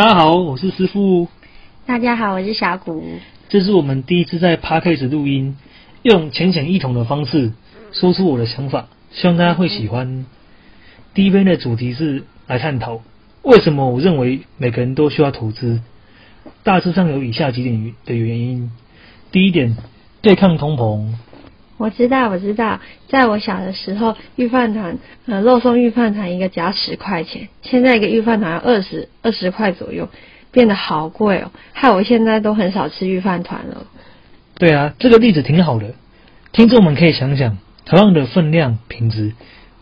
大家好，我是师傅。大家好，我是小谷。这是我们第一次在 Podcast 录音，用浅显易懂的方式说出我的想法，希望大家会喜欢。第一篇的主题是来探讨为什么我认为每个人都需要投资。大致上有以下几点的原因：第一点，对抗通膨。我知道，我知道，在我小的时候，玉饭团，呃，肉松玉饭团一个只要十块钱，现在一个玉饭团要二十二十块左右，变得好贵哦，害我现在都很少吃玉饭团了。对啊，这个例子挺好的，听众们可以想想，同样的分量、品质，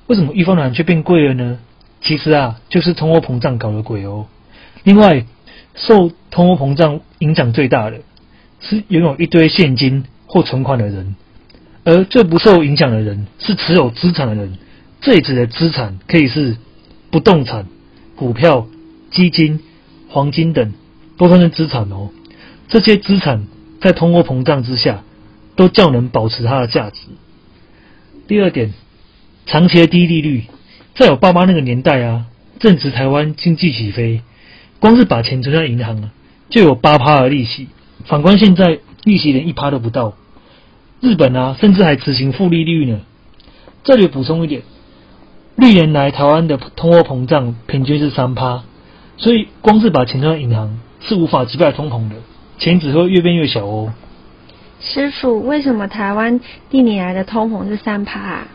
为什么御饭团却变贵了呢？其实啊，就是通货膨胀搞的鬼哦。另外，受通货膨胀影响最大的，是拥有一堆现金或存款的人。而最不受影响的人是持有资产的人，这里指的资产可以是不动产、股票、基金、黄金等，都算是资产哦。这些资产在通货膨胀之下，都较能保持它的价值。第二点，长期的低利率，在我爸妈那个年代啊，正值台湾经济起飞，光是把钱存在银行啊，就有八趴的利息。反观现在，利息连一趴都不到。日本啊，甚至还执行负利率呢。这里补充一点，历年来台湾的通货膨胀平均是三趴，所以光是把钱存在银行是无法击败通膨的，钱只会越变越小哦。师傅，为什么台湾历年来的通膨是三趴？啊？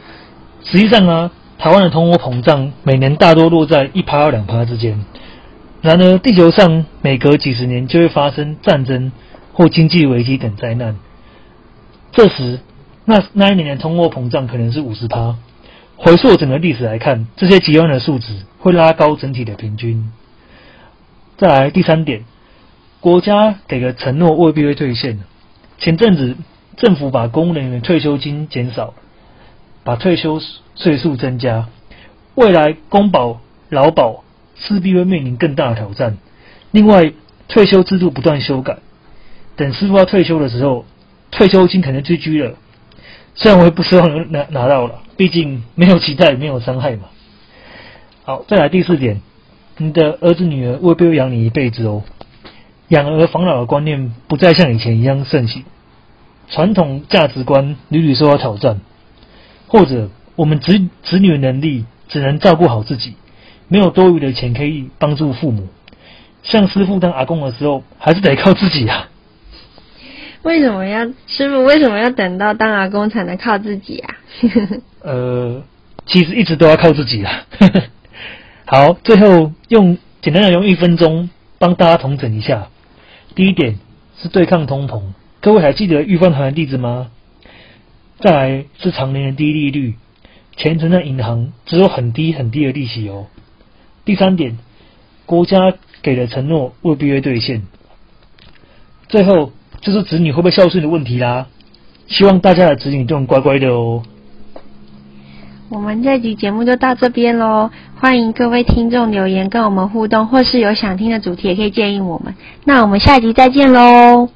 实际上啊，台湾的通货膨胀每年大多落在一趴到两趴之间。然而，地球上每隔几十年就会发生战争或经济危机等灾难。这时，那那一年的通货膨胀可能是五十趴。回溯整个历史来看，这些极端的数值会拉高整体的平均。再来第三点，国家给的承诺未必会兑现。前阵子政府把公务人员退休金减少，把退休岁数增加，未来公保、劳保势必会面临更大的挑战。另外，退休制度不断修改，等师傅要退休的时候。退休金可能追居了，虽然我也不希望拿拿到了，毕竟没有期待，没有伤害嘛。好，再来第四点，你的儿子女儿未必会养你一辈子哦。养儿防老的观念不再像以前一样盛行，传统价值观屡屡受到挑战，或者我们子子女的能力只能照顾好自己，没有多余的钱可以帮助父母。像师傅当阿公的时候，还是得靠自己啊。为什么要师傅？为什么要等到当阿公才能靠自己啊？呃，其实一直都要靠自己啊。好，最后用简单的用一分钟帮大家统整一下。第一点是对抗通膨，各位还记得预饭团的例子吗？再来是常年的低利率，钱存在银行只有很低很低的利息哦。第三点，国家给的承诺未必会兑现。最后。就是子女会不会孝顺的问题啦，希望大家的子女都很乖乖的哦。我们这集节目就到这边喽，欢迎各位听众留言跟我们互动，或是有想听的主题也可以建议我们。那我们下集再见喽。